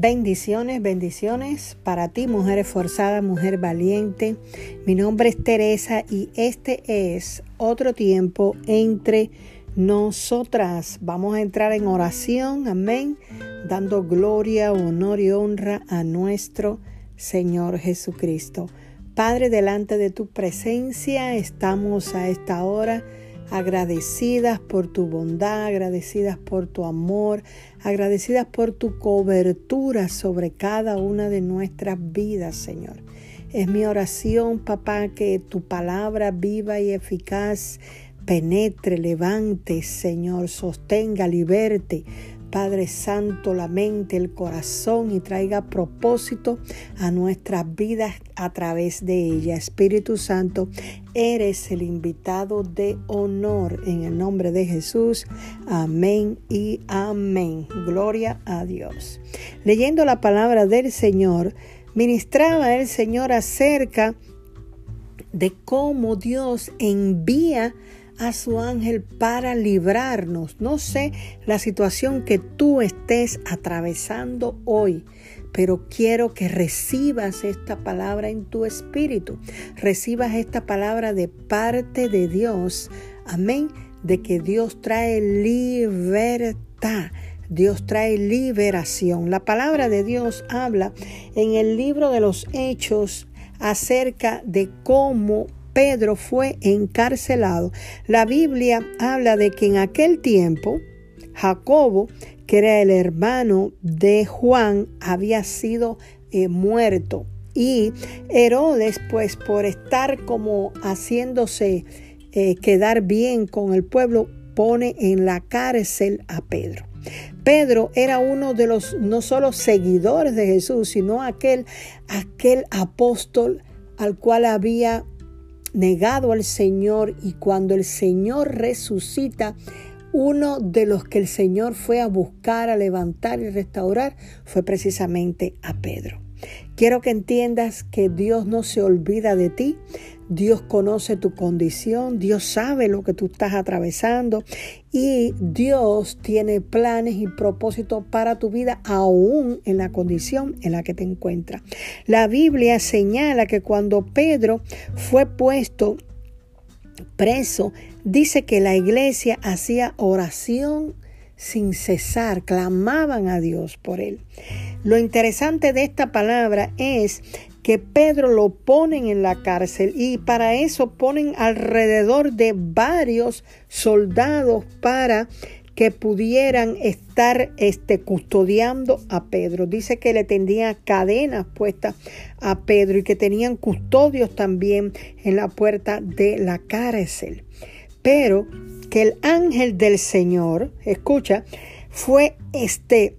Bendiciones, bendiciones para ti, mujer esforzada, mujer valiente. Mi nombre es Teresa y este es otro tiempo entre nosotras. Vamos a entrar en oración, amén, dando gloria, honor y honra a nuestro Señor Jesucristo. Padre, delante de tu presencia estamos a esta hora agradecidas por tu bondad, agradecidas por tu amor, agradecidas por tu cobertura sobre cada una de nuestras vidas, Señor. Es mi oración, papá, que tu palabra viva y eficaz penetre, levante, Señor, sostenga, liberte, Padre Santo, la mente, el corazón y traiga propósito a nuestras vidas a través de ella. Espíritu Santo, eres el invitado de honor en el nombre de Jesús. Amén y amén. Gloria a Dios. Leyendo la palabra del Señor, ministraba el Señor acerca de cómo Dios envía su ángel para librarnos. No sé la situación que tú estés atravesando hoy, pero quiero que recibas esta palabra en tu espíritu. Recibas esta palabra de parte de Dios. Amén. De que Dios trae libertad. Dios trae liberación. La palabra de Dios habla en el libro de los Hechos acerca de cómo Pedro fue encarcelado, la Biblia habla de que en aquel tiempo Jacobo, que era el hermano de Juan, había sido eh, muerto. Y Herodes, pues por estar como haciéndose eh, quedar bien con el pueblo, pone en la cárcel a Pedro. Pedro era uno de los no solo seguidores de Jesús, sino aquel, aquel apóstol al cual había negado al Señor y cuando el Señor resucita, uno de los que el Señor fue a buscar, a levantar y restaurar fue precisamente a Pedro. Quiero que entiendas que Dios no se olvida de ti, Dios conoce tu condición, Dios sabe lo que tú estás atravesando y Dios tiene planes y propósitos para tu vida aún en la condición en la que te encuentras. La Biblia señala que cuando Pedro fue puesto preso, dice que la iglesia hacía oración sin cesar, clamaban a Dios por él. Lo interesante de esta palabra es que Pedro lo ponen en la cárcel y para eso ponen alrededor de varios soldados para que pudieran estar este, custodiando a Pedro. Dice que le tendía cadenas puestas a Pedro y que tenían custodios también en la puerta de la cárcel. Pero que el ángel del Señor, escucha, fue este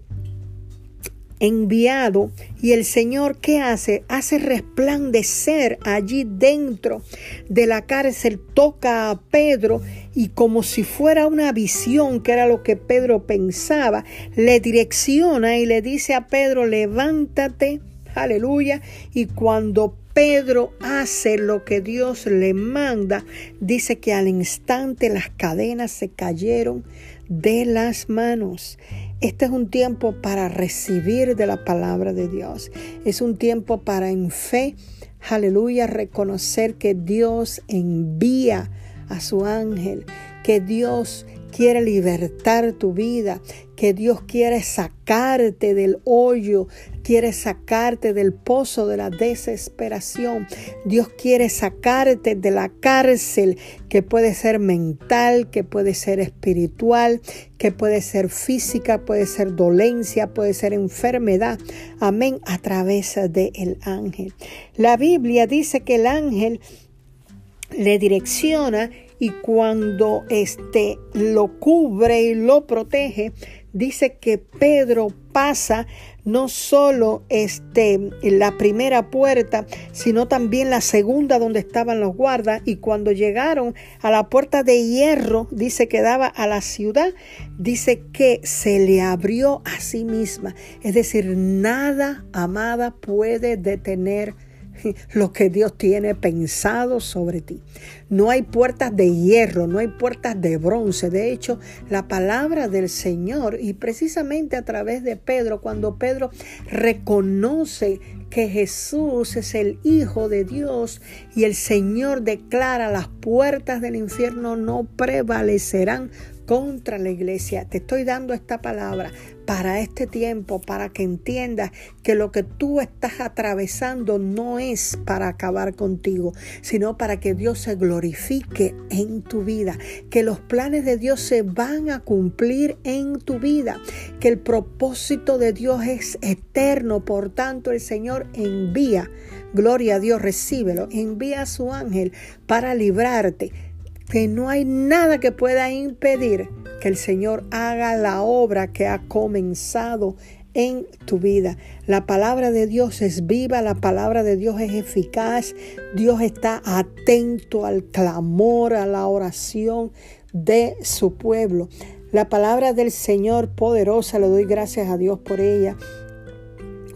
enviado y el Señor ¿qué hace? Hace resplandecer allí dentro de la cárcel, toca a Pedro y como si fuera una visión, que era lo que Pedro pensaba, le direcciona y le dice a Pedro, levántate, aleluya, y cuando Pedro hace lo que Dios le manda, dice que al instante las cadenas se cayeron de las manos. Este es un tiempo para recibir de la palabra de Dios. Es un tiempo para en fe, aleluya, reconocer que Dios envía a su ángel, que Dios quiere libertar tu vida, que Dios quiere sacarte del hoyo, quiere sacarte del pozo de la desesperación. Dios quiere sacarte de la cárcel que puede ser mental, que puede ser espiritual, que puede ser física, puede ser dolencia, puede ser enfermedad. Amén, a través del ángel. La Biblia dice que el ángel le direcciona y cuando este lo cubre y lo protege, dice que Pedro pasa no solo este, la primera puerta, sino también la segunda donde estaban los guardas. Y cuando llegaron a la puerta de hierro, dice que daba a la ciudad, dice que se le abrió a sí misma. Es decir, nada, amada, puede detener lo que Dios tiene pensado sobre ti. No hay puertas de hierro, no hay puertas de bronce. De hecho, la palabra del Señor, y precisamente a través de Pedro, cuando Pedro reconoce que Jesús es el Hijo de Dios y el Señor declara las puertas del infierno no prevalecerán contra la iglesia. Te estoy dando esta palabra para este tiempo, para que entiendas que lo que tú estás atravesando no es para acabar contigo, sino para que Dios se glorifique en tu vida, que los planes de Dios se van a cumplir en tu vida, que el propósito de Dios es eterno, por tanto el Señor envía, gloria a Dios, recíbelo, envía a su ángel para librarte que no hay nada que pueda impedir que el Señor haga la obra que ha comenzado en tu vida. La palabra de Dios es viva, la palabra de Dios es eficaz. Dios está atento al clamor, a la oración de su pueblo. La palabra del Señor poderosa, le doy gracias a Dios por ella,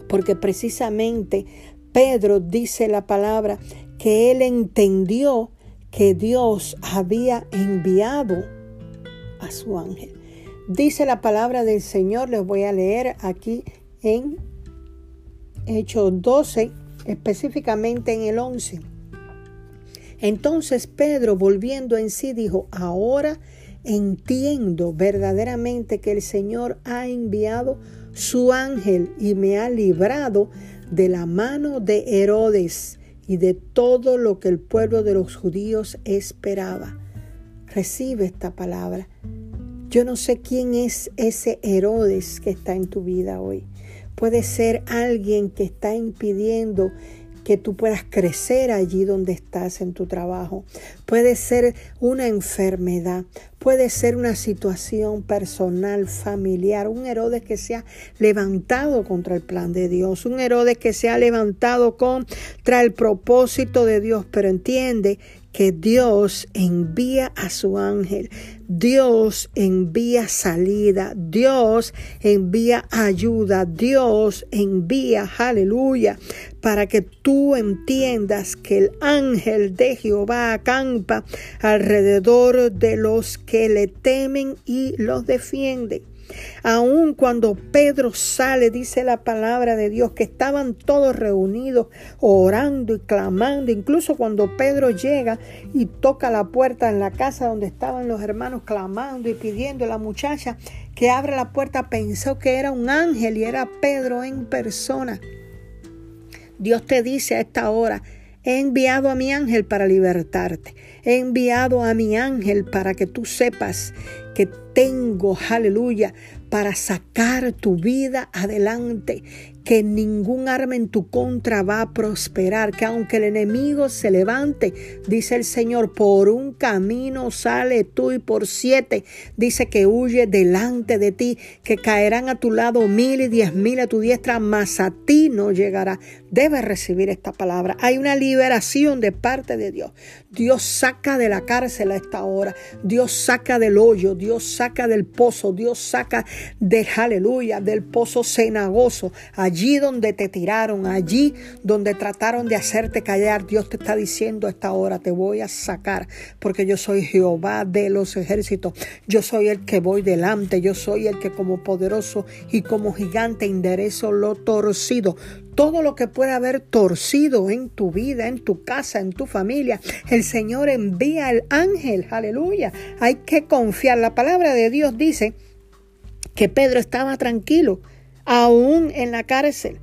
porque precisamente Pedro dice la palabra que él entendió que Dios había enviado a su ángel. Dice la palabra del Señor, les voy a leer aquí en Hechos 12, específicamente en el 11. Entonces Pedro, volviendo en sí, dijo, ahora entiendo verdaderamente que el Señor ha enviado su ángel y me ha librado de la mano de Herodes y de todo lo que el pueblo de los judíos esperaba. Recibe esta palabra. Yo no sé quién es ese Herodes que está en tu vida hoy. Puede ser alguien que está impidiendo que tú puedas crecer allí donde estás en tu trabajo. Puede ser una enfermedad, puede ser una situación personal, familiar, un Herodes que se ha levantado contra el plan de Dios, un Herodes que se ha levantado contra el propósito de Dios, pero entiende que Dios envía a su ángel, Dios envía salida, Dios envía ayuda, Dios envía, aleluya, para que tú entiendas que el ángel de Jehová acampa alrededor de los que le temen y los defiende. Aun cuando Pedro sale, dice la palabra de Dios, que estaban todos reunidos orando y clamando. Incluso cuando Pedro llega y toca la puerta en la casa donde estaban los hermanos clamando y pidiendo, la muchacha que abre la puerta pensó que era un ángel y era Pedro en persona. Dios te dice a esta hora, He enviado a mi ángel para libertarte. He enviado a mi ángel para que tú sepas que tengo, aleluya, para sacar tu vida adelante, que ningún arma en tu contra va a prosperar, que aunque el enemigo se levante, dice el Señor, por un camino sale tú y por siete, dice que huye delante de ti, que caerán a tu lado mil y diez mil a tu diestra, mas a ti no llegará. Debes recibir esta palabra. Hay una liberación de parte de Dios. Dios saca de la cárcel a esta hora. Dios saca del hoyo. Dios saca del pozo. Dios saca de aleluya, del pozo cenagoso donde te tiraron, allí donde trataron de hacerte callar, Dios te está diciendo a esta hora, te voy a sacar, porque yo soy Jehová de los ejércitos, yo soy el que voy delante, yo soy el que como poderoso y como gigante enderezo lo torcido todo lo que pueda haber torcido en tu vida, en tu casa, en tu familia. El Señor envía el ángel, aleluya. Hay que confiar. La palabra de Dios dice que Pedro estaba tranquilo aún en la cárcel.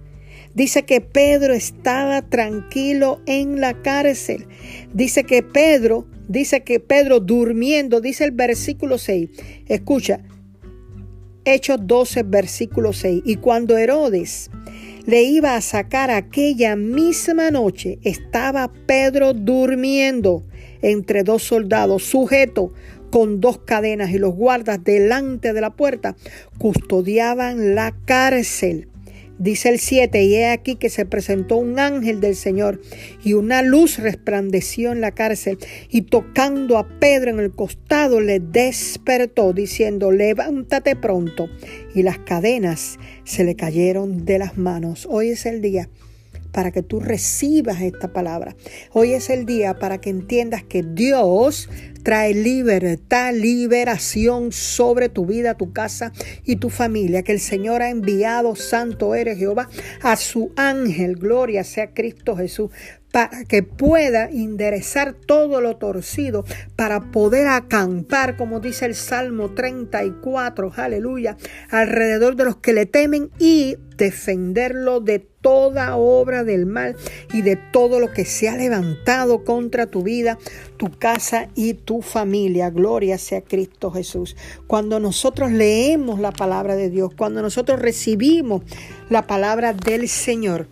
Dice que Pedro estaba tranquilo en la cárcel. Dice que Pedro, dice que Pedro durmiendo, dice el versículo 6. Escucha, Hechos 12, versículo 6. Y cuando Herodes le iba a sacar aquella misma noche, estaba Pedro durmiendo entre dos soldados, sujeto con dos cadenas y los guardas delante de la puerta custodiaban la cárcel. Dice el 7, y he aquí que se presentó un ángel del Señor y una luz resplandeció en la cárcel y tocando a Pedro en el costado le despertó diciendo, levántate pronto. Y las cadenas se le cayeron de las manos. Hoy es el día para que tú recibas esta palabra. Hoy es el día para que entiendas que Dios trae libertad, liberación sobre tu vida, tu casa y tu familia. Que el Señor ha enviado, santo eres Jehová, a su ángel, gloria sea Cristo Jesús, para que pueda enderezar todo lo torcido, para poder acampar, como dice el Salmo 34, aleluya, alrededor de los que le temen y defenderlo de toda obra del mal y de todo lo que se ha levantado contra tu vida, tu casa y tu familia. Gloria sea Cristo Jesús. Cuando nosotros leemos la palabra de Dios, cuando nosotros recibimos la palabra del Señor,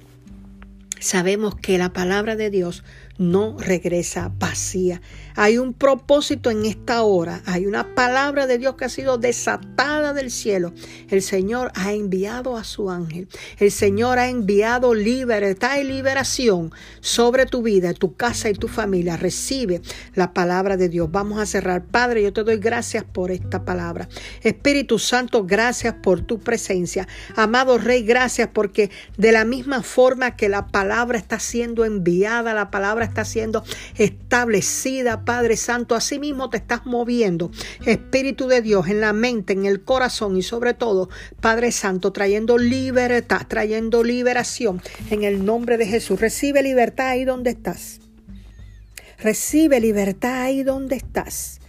sabemos que la palabra de Dios no regresa vacía. Hay un propósito en esta hora. Hay una palabra de Dios que ha sido desatada del cielo. El Señor ha enviado a su ángel. El Señor ha enviado libertad y liberación sobre tu vida, tu casa y tu familia. Recibe la palabra de Dios. Vamos a cerrar. Padre, yo te doy gracias por esta palabra. Espíritu Santo, gracias por tu presencia. Amado Rey, gracias porque de la misma forma que la palabra está siendo enviada, la palabra está siendo establecida, Padre Santo. Asimismo te estás moviendo, Espíritu de Dios, en la mente, en el corazón y sobre todo, Padre Santo, trayendo libertad, trayendo liberación en el nombre de Jesús. Recibe libertad ahí donde estás. Recibe libertad ahí donde estás.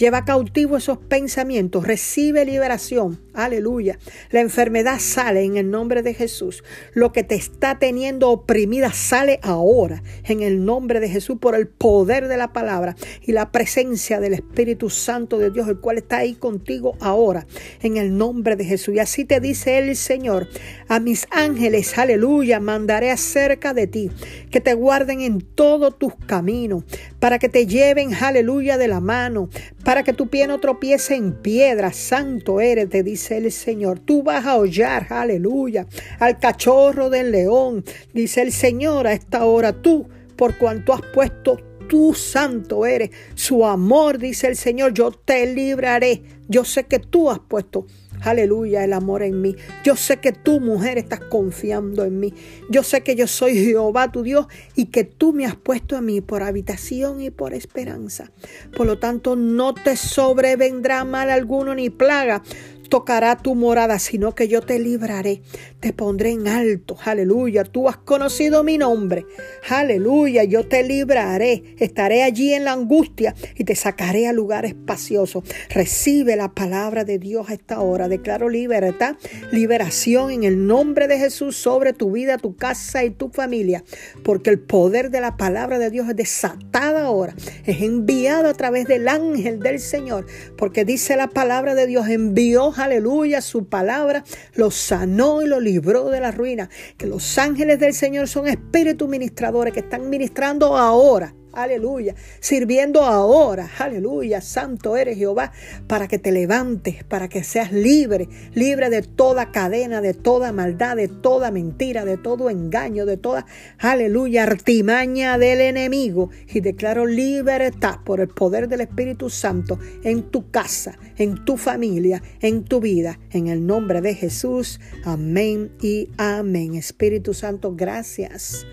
Lleva cautivo esos pensamientos, recibe liberación. Aleluya. La enfermedad sale en el nombre de Jesús. Lo que te está teniendo oprimida sale ahora en el nombre de Jesús por el poder de la palabra y la presencia del Espíritu Santo de Dios, el cual está ahí contigo ahora en el nombre de Jesús. Y así te dice el Señor, a mis ángeles, aleluya, mandaré acerca de ti, que te guarden en todos tus caminos, para que te lleven, aleluya, de la mano para que tu pie no tropiece en piedra. Santo eres, te dice el Señor. Tú vas a hollar, aleluya, al cachorro del león. Dice el Señor a esta hora, tú, por cuanto has puesto tú santo eres. Su amor, dice el Señor, yo te libraré. Yo sé que tú has puesto aleluya, el amor en mí. Yo sé que tú, mujer, estás confiando en mí. Yo sé que yo soy Jehová, tu Dios, y que tú me has puesto a mí por habitación y por esperanza. Por lo tanto, no te sobrevendrá mal alguno ni plaga tocará tu morada, sino que yo te libraré, te pondré en alto, aleluya, tú has conocido mi nombre, aleluya, yo te libraré, estaré allí en la angustia y te sacaré a lugar espacioso. Recibe la palabra de Dios a esta hora, declaro libertad, liberación en el nombre de Jesús sobre tu vida, tu casa y tu familia, porque el poder de la palabra de Dios es desatada ahora, es enviado a través del ángel del Señor, porque dice la palabra de Dios, envió aleluya, su palabra lo sanó y lo libró de la ruina. Que los ángeles del Señor son espíritus ministradores que están ministrando ahora aleluya, sirviendo ahora, aleluya, santo eres Jehová, para que te levantes, para que seas libre, libre de toda cadena, de toda maldad, de toda mentira, de todo engaño, de toda, aleluya, artimaña del enemigo. Y declaro libertad por el poder del Espíritu Santo en tu casa, en tu familia, en tu vida, en el nombre de Jesús. Amén y amén. Espíritu Santo, gracias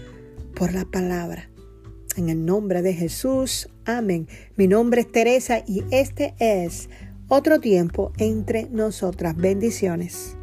por la palabra. En el nombre de Jesús, amén. Mi nombre es Teresa y este es otro tiempo entre nosotras. Bendiciones.